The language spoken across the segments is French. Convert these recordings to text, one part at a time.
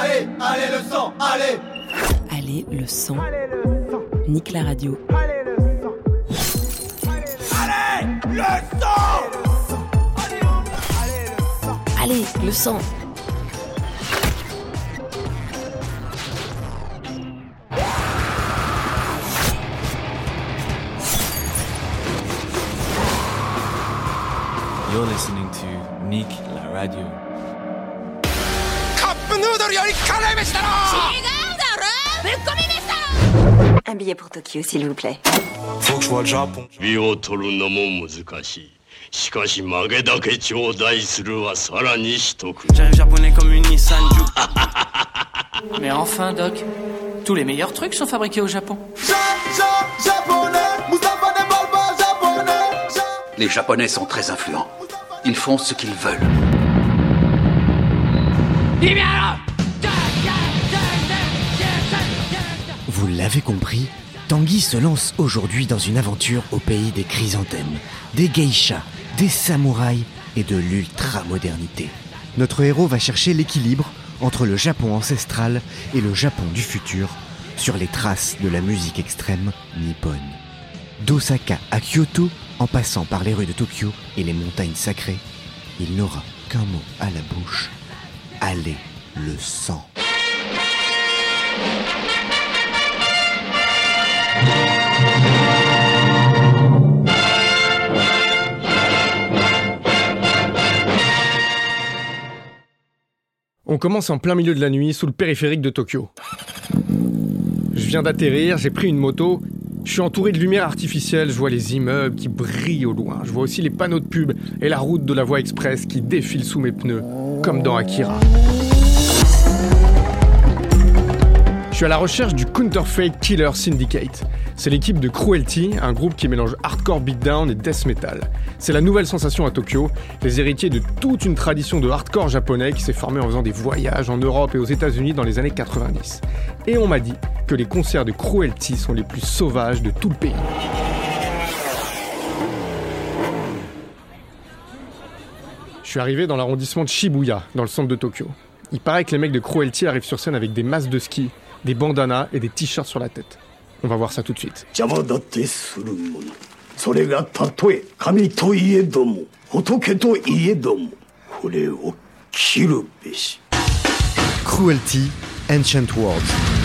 Allez, allez le sang, allez Allez le sang. Nique la radio. Allez le sang Allez le sang. You're listening to Nick La Radio. Un billet pour Tokyo, s'il vous plaît. 美を取るのも難しいしかし曲げだけ頂戴するはさらに一組 J'arrive japonais comme une Nissan Juke. Mais enfin, Doc, tous les meilleurs trucs sont fabriqués au Japon. Les Japonais sont très influents. Ils font ce qu'ils veulent. Vous l'avez compris, Tanguy se lance aujourd'hui dans une aventure au pays des chrysanthèmes, des geishas, des samouraïs et de l'ultra-modernité. Notre héros va chercher l'équilibre entre le Japon ancestral et le Japon du futur sur les traces de la musique extrême nippone. D'Osaka à Kyoto, en passant par les rues de Tokyo et les montagnes sacrées, il n'aura qu'un mot à la bouche. Allez le sang. On commence en plein milieu de la nuit sous le périphérique de Tokyo. Je viens d'atterrir, j'ai pris une moto. Je suis entouré de lumière artificielle, je vois les immeubles qui brillent au loin. Je vois aussi les panneaux de pub et la route de la voie express qui défile sous mes pneus, comme dans Akira. Suis à la recherche du Counterfeit Killer Syndicate. C'est l'équipe de Cruelty, un groupe qui mélange hardcore beatdown et death metal. C'est la nouvelle sensation à Tokyo, les héritiers de toute une tradition de hardcore japonais qui s'est formée en faisant des voyages en Europe et aux États-Unis dans les années 90. Et on m'a dit que les concerts de Cruelty sont les plus sauvages de tout le pays. Je suis arrivé dans l'arrondissement de Shibuya, dans le centre de Tokyo. Il paraît que les mecs de Cruelty arrivent sur scène avec des masques de ski, des bandanas et des t-shirts sur la tête. On va voir ça tout de suite. Cruelty, Ancient World.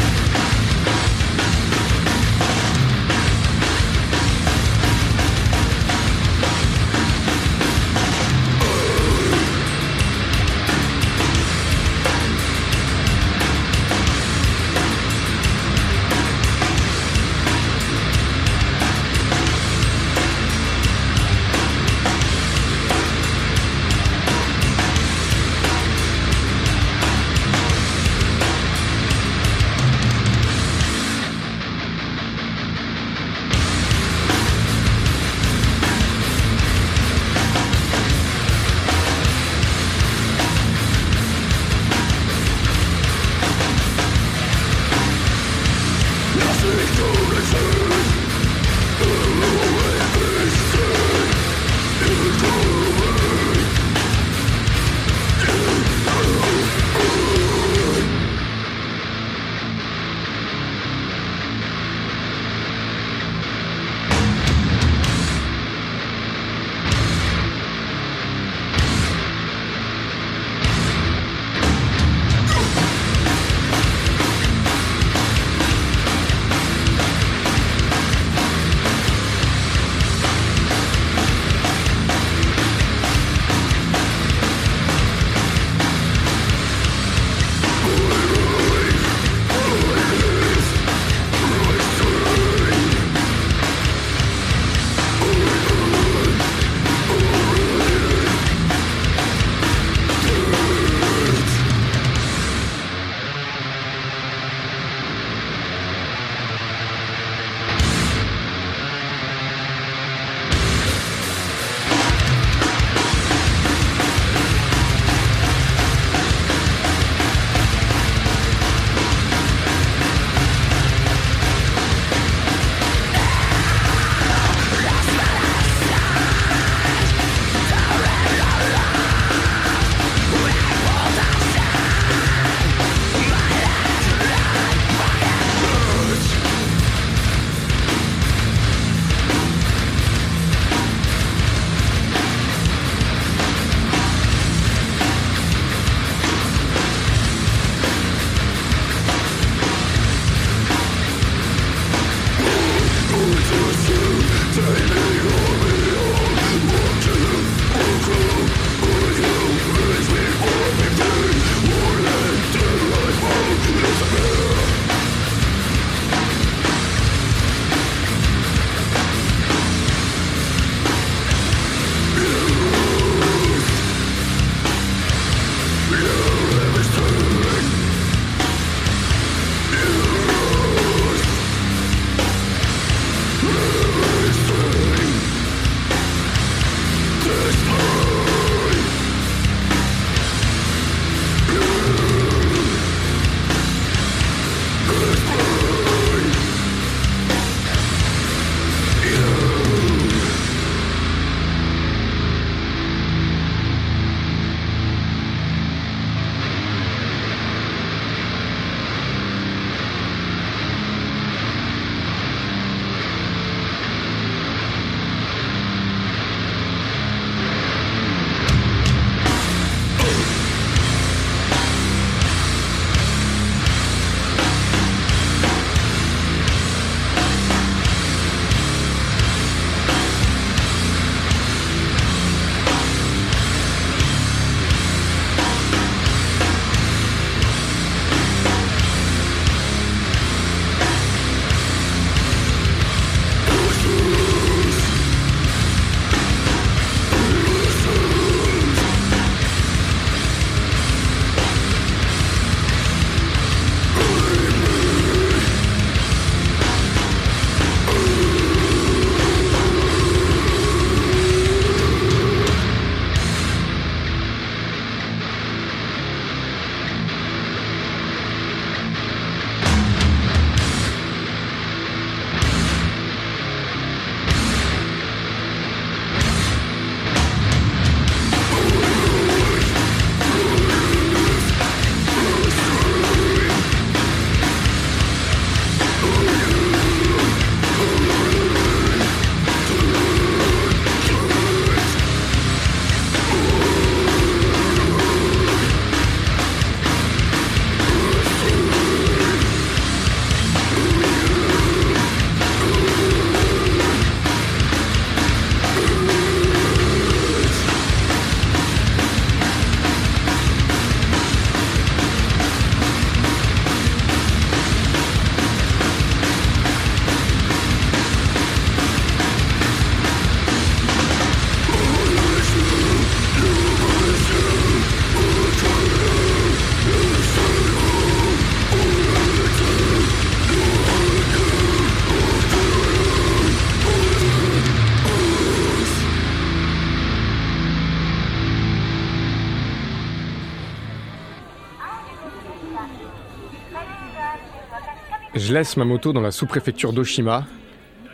Je laisse ma moto dans la sous-préfecture d'Oshima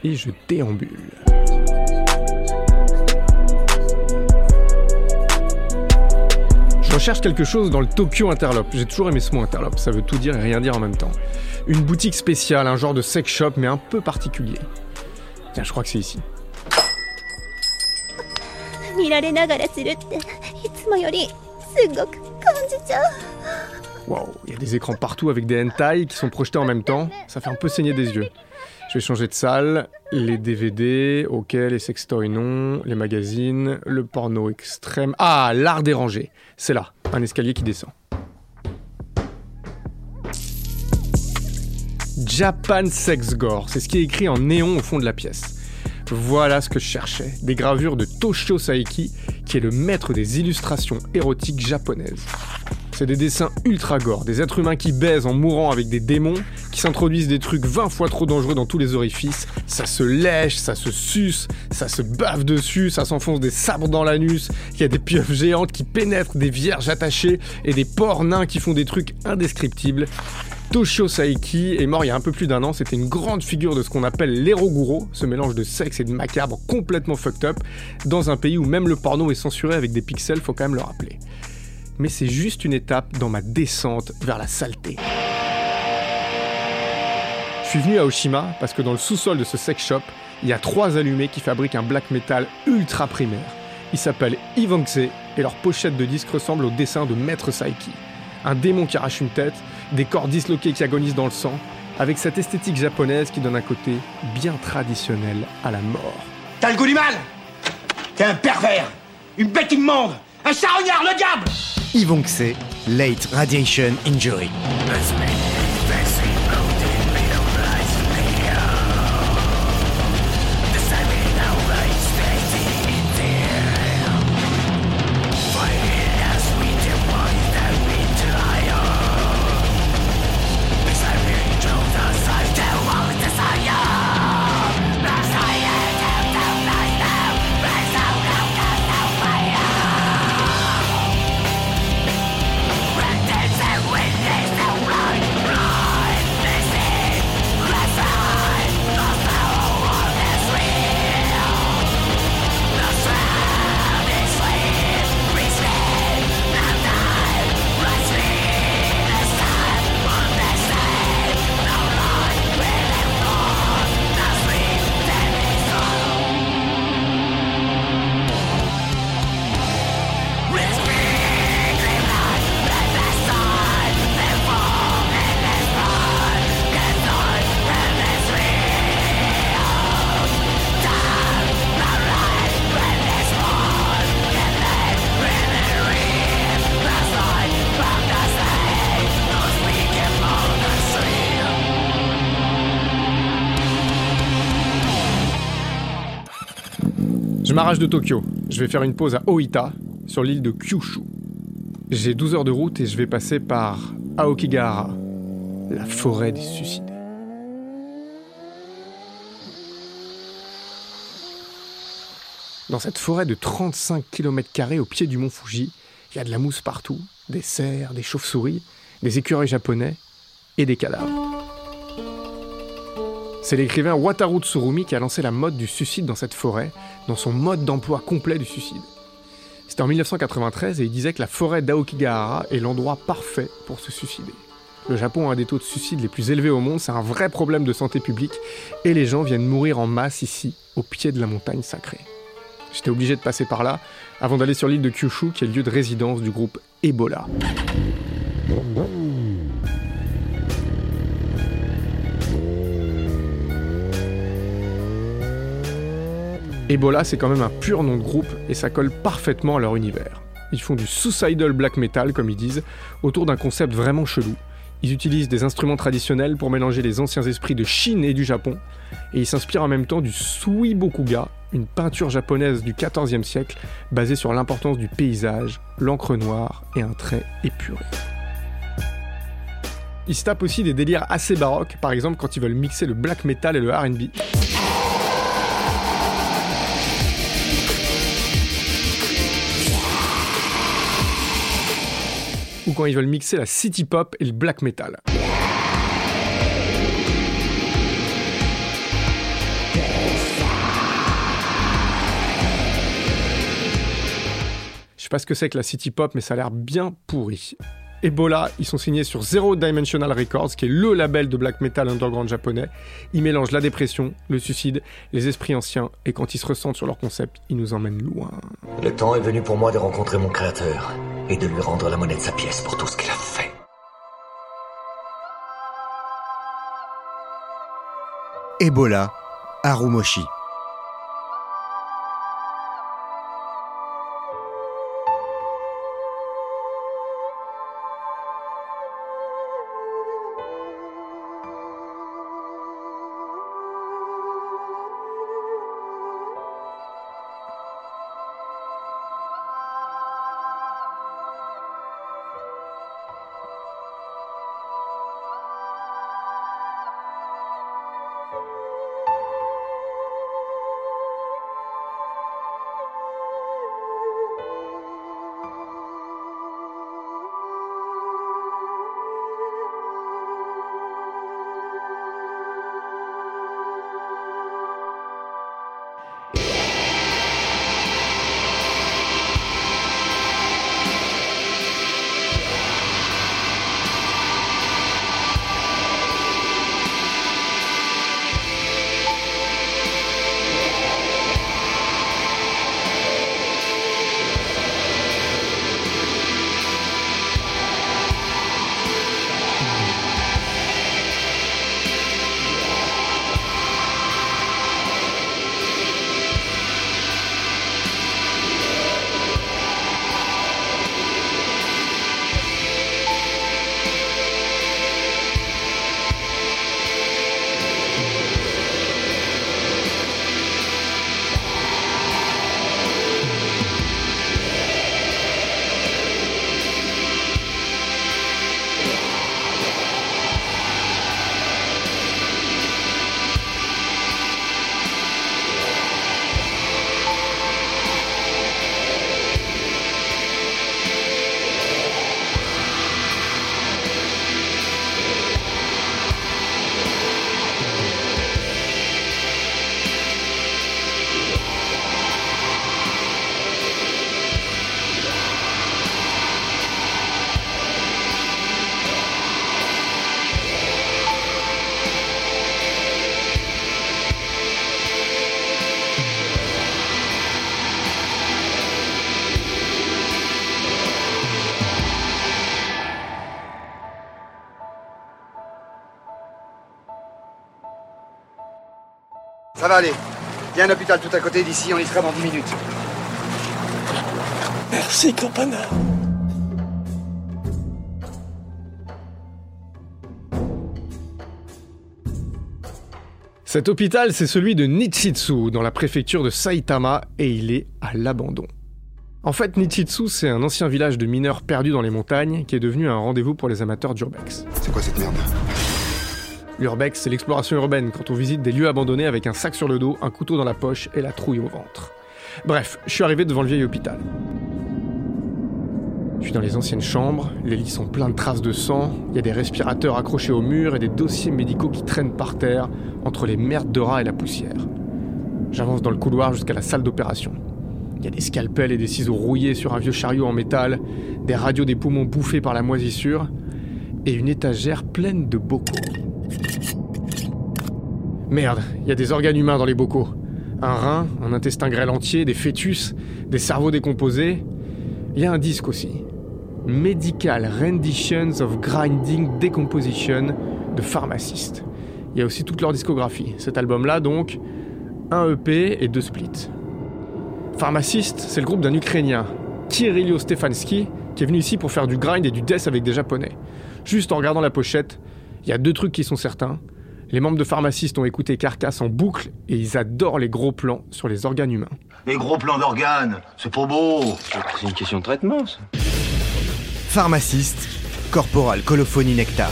et je déambule. Je recherche quelque chose dans le Tokyo Interlope. J'ai toujours aimé ce mot Interlope, ça veut tout dire et rien dire en même temps. Une boutique spéciale, un genre de sex shop mais un peu particulier. Tiens, je crois que c'est ici. Waouh, il y a des écrans partout avec des hentai qui sont projetés en même temps. Ça fait un peu saigner des yeux. Je vais changer de salle. Les DVD, ok, les sextoys non, les magazines, le porno extrême. Ah, l'art dérangé. C'est là, un escalier qui descend. Japan Sex Gore, c'est ce qui est écrit en néon au fond de la pièce. Voilà ce que je cherchais, des gravures de Toshio Saeki, qui est le maître des illustrations érotiques japonaises. C'est des dessins ultra gore, des êtres humains qui baisent en mourant avec des démons, qui s'introduisent des trucs 20 fois trop dangereux dans tous les orifices. Ça se lèche, ça se suce, ça se bave dessus, ça s'enfonce des sabres dans l'anus. Il y a des pieuvres géantes qui pénètrent des vierges attachées et des porcs nains qui font des trucs indescriptibles. Toshio Saeki est mort il y a un peu plus d'un an, c'était une grande figure de ce qu'on appelle l'éroguro, ce mélange de sexe et de macabre complètement fucked up, dans un pays où même le porno est censuré avec des pixels, faut quand même le rappeler mais c'est juste une étape dans ma descente vers la saleté. Je suis venu à Oshima parce que dans le sous-sol de ce sex shop, il y a trois allumés qui fabriquent un black metal ultra primaire. Ils s'appellent Ivanxe et leur pochette de disque ressemble au dessin de Maître Saiki. Un démon qui arrache une tête, des corps disloqués qui agonisent dans le sang, avec cette esthétique japonaise qui donne un côté bien traditionnel à la mort. T'as le goût du mal? T'es un pervers Une bête immonde Un charognard, le diable Yvonxe, Late Radiation Injury. Je m'arrache de Tokyo. Je vais faire une pause à Oita, sur l'île de Kyushu. J'ai 12 heures de route et je vais passer par Aokigahara, la forêt des suicides. Dans cette forêt de 35 km au pied du mont Fuji, il y a de la mousse partout, des cerfs, des chauves-souris, des écureuils japonais et des cadavres. C'est l'écrivain Wataru Tsurumi qui a lancé la mode du suicide dans cette forêt, dans son mode d'emploi complet du suicide. C'était en 1993 et il disait que la forêt d'Aokigahara est l'endroit parfait pour se suicider. Le Japon a un des taux de suicide les plus élevés au monde, c'est un vrai problème de santé publique et les gens viennent mourir en masse ici, au pied de la montagne sacrée. J'étais obligé de passer par là avant d'aller sur l'île de Kyushu qui est le lieu de résidence du groupe Ebola. Ebola, c'est quand même un pur nom de groupe et ça colle parfaitement à leur univers. Ils font du suicidal black metal, comme ils disent, autour d'un concept vraiment chelou. Ils utilisent des instruments traditionnels pour mélanger les anciens esprits de Chine et du Japon, et ils s'inspirent en même temps du Suibokuga, une peinture japonaise du XIVe siècle basée sur l'importance du paysage, l'encre noire et un trait épuré. Ils se tapent aussi des délires assez baroques, par exemple quand ils veulent mixer le black metal et le RB. quand ils veulent mixer la city pop et le black metal. Je sais pas ce que c'est que la city pop, mais ça a l'air bien pourri. Ebola, ils sont signés sur Zero Dimensional Records, qui est le label de black metal underground japonais. Ils mélangent la dépression, le suicide, les esprits anciens, et quand ils se ressentent sur leur concept, ils nous emmènent loin. Le temps est venu pour moi de rencontrer mon créateur et de lui rendre la monnaie de sa pièce pour tout ce qu'il a fait. Ebola, Harumoshi. Va aller. Il y a un hôpital tout à côté d'ici, on y sera dans 10 minutes. Merci, Campana. Cet hôpital, c'est celui de Nichitsu, dans la préfecture de Saitama, et il est à l'abandon. En fait, Nichitsu, c'est un ancien village de mineurs perdus dans les montagnes qui est devenu un rendez-vous pour les amateurs d'urbex. C'est quoi cette merde? L'urbex, c'est l'exploration urbaine quand on visite des lieux abandonnés avec un sac sur le dos, un couteau dans la poche et la trouille au ventre. Bref, je suis arrivé devant le vieil hôpital. Je suis dans les anciennes chambres, les lits sont pleins de traces de sang, il y a des respirateurs accrochés au mur et des dossiers médicaux qui traînent par terre entre les merdes de rats et la poussière. J'avance dans le couloir jusqu'à la salle d'opération. Il y a des scalpels et des ciseaux rouillés sur un vieux chariot en métal, des radios des poumons bouffés par la moisissure et une étagère pleine de bocaux. Merde, il y a des organes humains dans les bocaux. Un rein, un intestin grêle entier, des fœtus, des cerveaux décomposés. Il y a un disque aussi. Medical Renditions of Grinding Decomposition de Pharmacist. Il y a aussi toute leur discographie. Cet album-là, donc, un EP et deux splits. Pharmacist, c'est le groupe d'un Ukrainien, Kirillio Stefanski, qui est venu ici pour faire du grind et du death avec des Japonais. Juste en regardant la pochette, il y a deux trucs qui sont certains. Les membres de Pharmacist ont écouté Carcass en boucle et ils adorent les gros plans sur les organes humains. Les gros plans d'organes, c'est pas beau. C'est une question de traitement, ça. Pharmaciste, corporal colophonie nectar.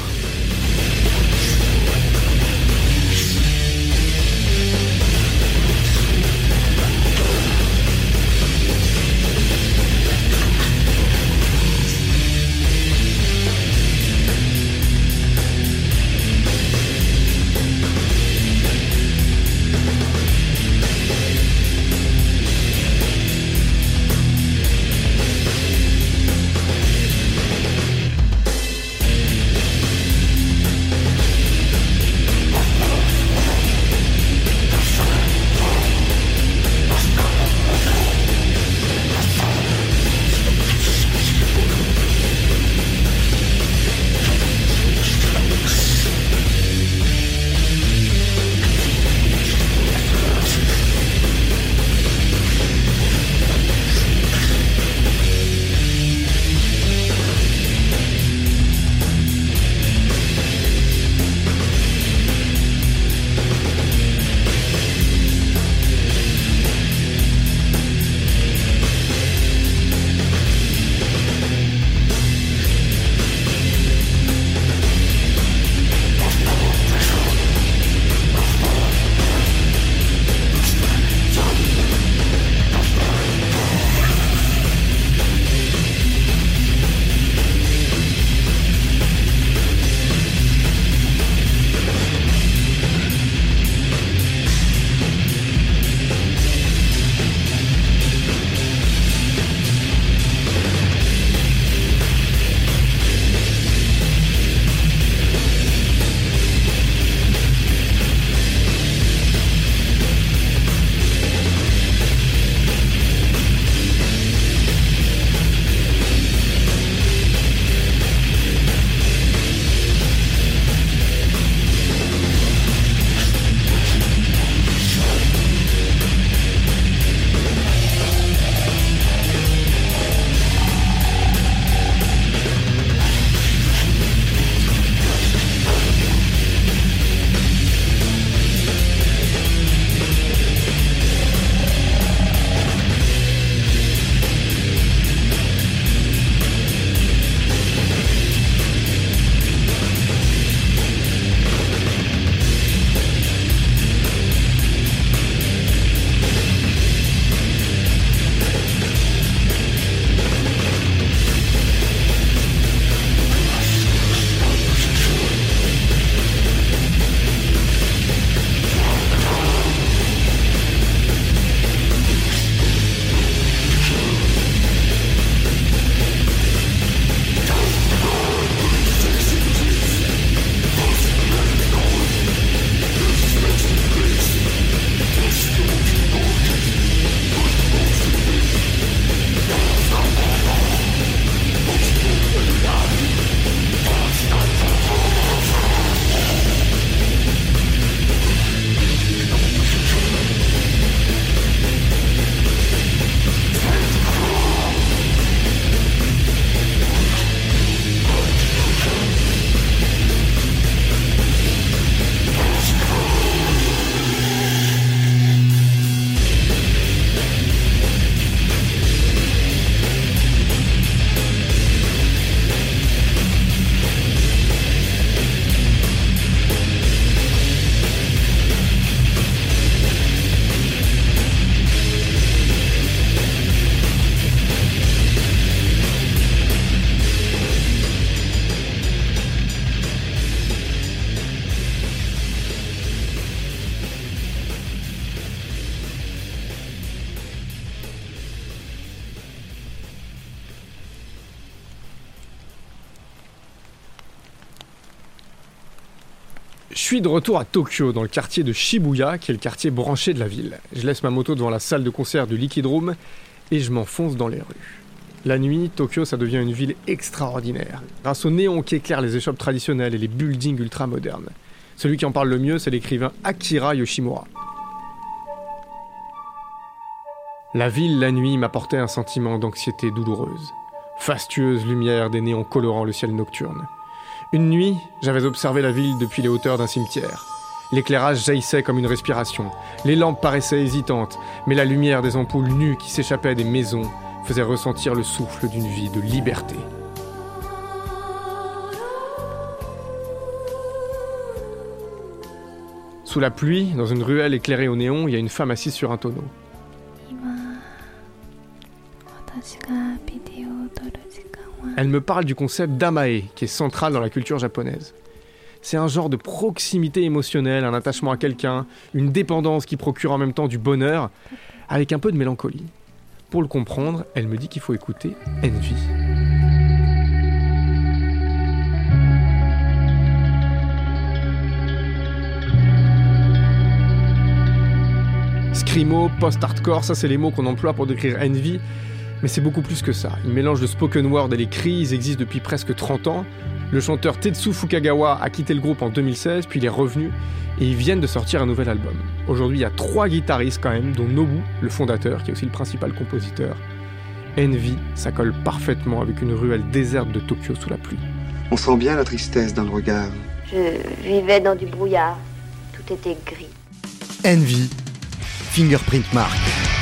Suis de retour à Tokyo, dans le quartier de Shibuya, qui est le quartier branché de la ville. Je laisse ma moto devant la salle de concert du Liquid Room et je m'enfonce dans les rues. La nuit, Tokyo, ça devient une ville extraordinaire, grâce aux néons qui éclairent les échoppes traditionnelles et les buildings ultra modernes. Celui qui en parle le mieux, c'est l'écrivain Akira Yoshimura. La ville, la nuit, m'apportait un sentiment d'anxiété douloureuse. Fastueuse lumière des néons colorant le ciel nocturne. Une nuit, j'avais observé la ville depuis les hauteurs d'un cimetière. L'éclairage jaillissait comme une respiration. Les lampes paraissaient hésitantes, mais la lumière des ampoules nues qui s'échappaient des maisons faisait ressentir le souffle d'une vie de liberté. Sous la pluie, dans une ruelle éclairée au néon, il y a une femme assise sur un tonneau. Elle me parle du concept d'amae, qui est central dans la culture japonaise. C'est un genre de proximité émotionnelle, un attachement à quelqu'un, une dépendance qui procure en même temps du bonheur, avec un peu de mélancolie. Pour le comprendre, elle me dit qu'il faut écouter Envy. Scrimo, post-hardcore, ça c'est les mots qu'on emploie pour décrire Envy, mais c'est beaucoup plus que ça. Il mélange le spoken word et les cris, ils existent depuis presque 30 ans. Le chanteur Tetsu Fukagawa a quitté le groupe en 2016, puis il est revenu, et ils viennent de sortir un nouvel album. Aujourd'hui, il y a trois guitaristes quand même, dont Nobu, le fondateur, qui est aussi le principal compositeur. Envy, ça colle parfaitement avec une ruelle déserte de Tokyo sous la pluie. On sent bien la tristesse dans le regard. Je vivais dans du brouillard. Tout était gris. Envy, Fingerprint Mark.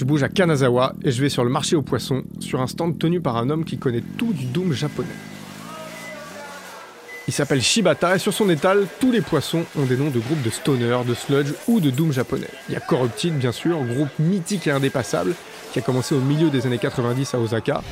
Je bouge à Kanazawa et je vais sur le marché aux poissons, sur un stand tenu par un homme qui connaît tout du doom japonais. Il s'appelle Shibata et sur son étal, tous les poissons ont des noms de groupes de stoner, de sludge ou de doom japonais. Il y a Corrupted, bien sûr, groupe mythique et indépassable, qui a commencé au milieu des années 90 à Osaka.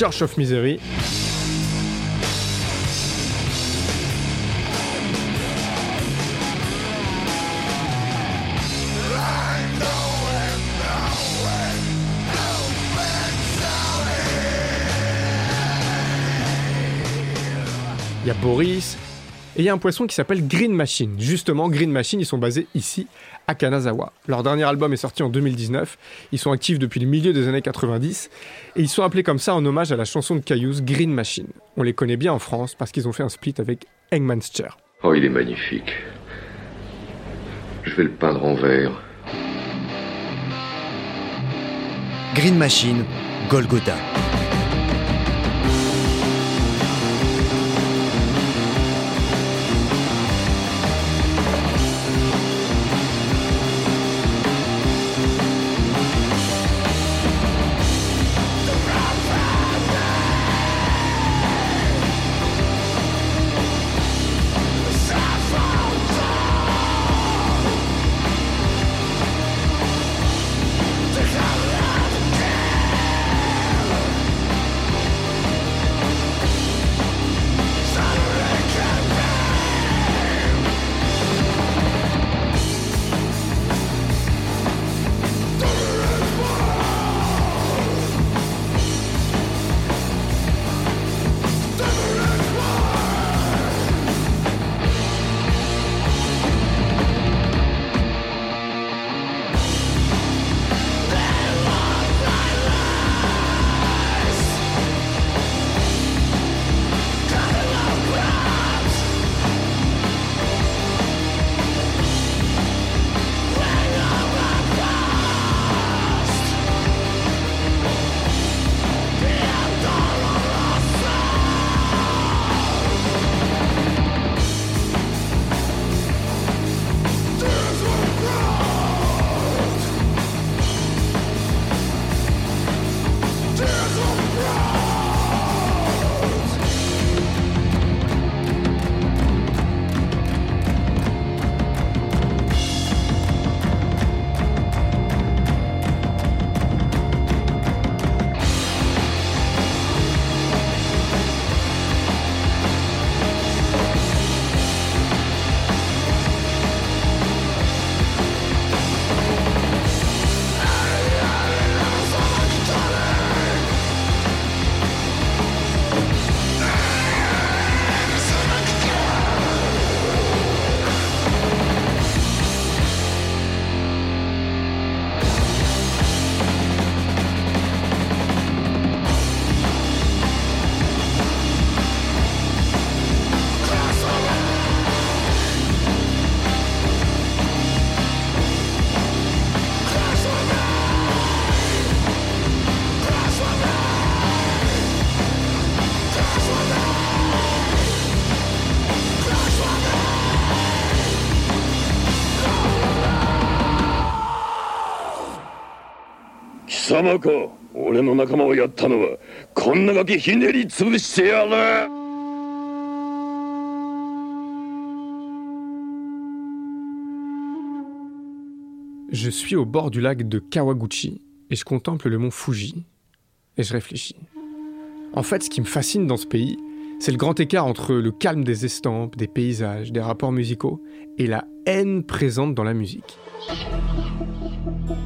Church of Misery. Il y a Boris. Et il y a un poisson qui s'appelle Green Machine. Justement, Green Machine, ils sont basés ici, à Kanazawa. Leur dernier album est sorti en 2019. Ils sont actifs depuis le milieu des années 90. Et ils sont appelés comme ça en hommage à la chanson de Caillous, Green Machine. On les connaît bien en France parce qu'ils ont fait un split avec Hangman's Chair. Oh, il est magnifique. Je vais le peindre en vert. Green Machine, Golgotha. Je suis au bord du lac de Kawaguchi et je contemple le mont Fuji et je réfléchis. En fait, ce qui me fascine dans ce pays, c'est le grand écart entre le calme des estampes, des paysages, des rapports musicaux et la haine présente dans la musique.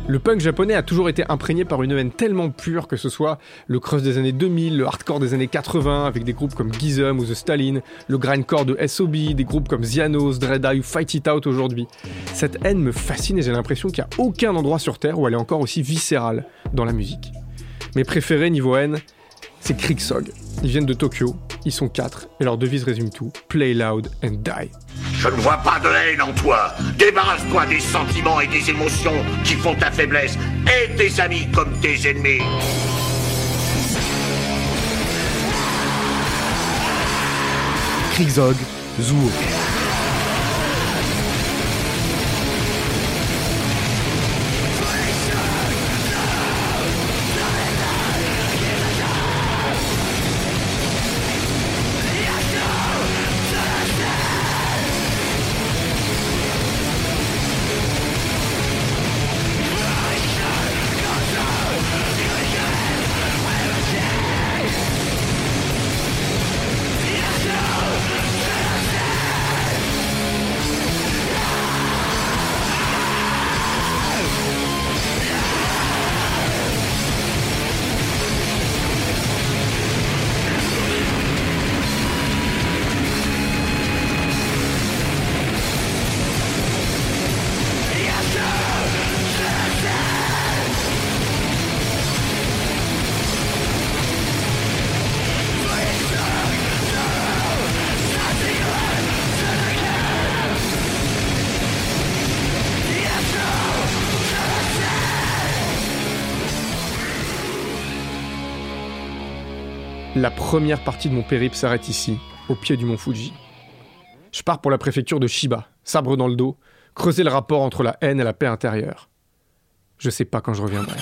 Le punk japonais a toujours été imprégné par une haine tellement pure que ce soit le crust des années 2000, le hardcore des années 80 avec des groupes comme Gizem ou The Stalin, le grindcore de SOB, des groupes comme Zianos, Dread Eye ou Fight It Out aujourd'hui. Cette haine me fascine et j'ai l'impression qu'il n'y a aucun endroit sur Terre où elle est encore aussi viscérale dans la musique. Mes préférés niveau haine, c'est Kriksog. Ils viennent de Tokyo, ils sont quatre et leur devise résume tout Play loud and die. Je ne vois pas de haine en toi. Débarrasse-toi des sentiments et des émotions qui font ta faiblesse. Et tes amis comme tes ennemis. Kriegzog, Zuo. La première partie de mon périple s'arrête ici, au pied du mont Fuji. Je pars pour la préfecture de Shiba, sabre dans le dos, creuser le rapport entre la haine et la paix intérieure. Je sais pas quand je reviendrai.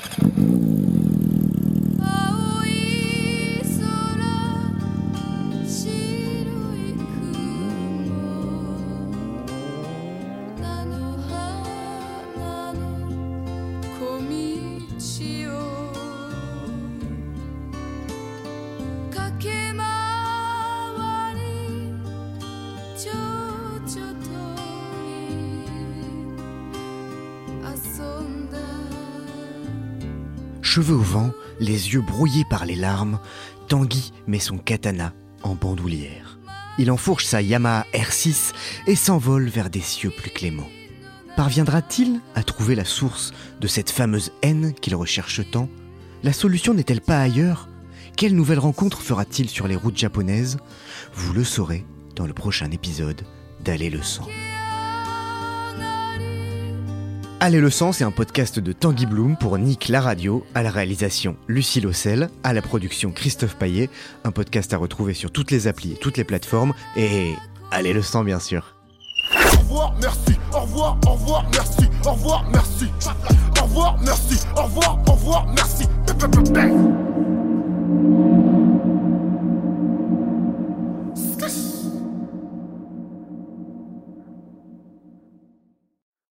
Cheveux au vent, les yeux brouillés par les larmes, Tanguy met son katana en bandoulière. Il enfourche sa Yamaha R6 et s'envole vers des cieux plus cléments. Parviendra-t-il à trouver la source de cette fameuse haine qu'il recherche tant? La solution n'est-elle pas ailleurs? Quelle nouvelle rencontre fera-t-il sur les routes japonaises? Vous le saurez dans le prochain épisode d'Aller le sang. Aller le sang, c'est un podcast de Tanguy Bloom pour Nick la radio, à la réalisation Lucie Lossel, à la production Christophe Paillet, un podcast à retrouver sur toutes les applis et toutes les plateformes, et Allez le sang bien sûr. Au revoir, merci, au revoir, au revoir, merci, au revoir, merci, au revoir, merci, au revoir, au revoir, merci.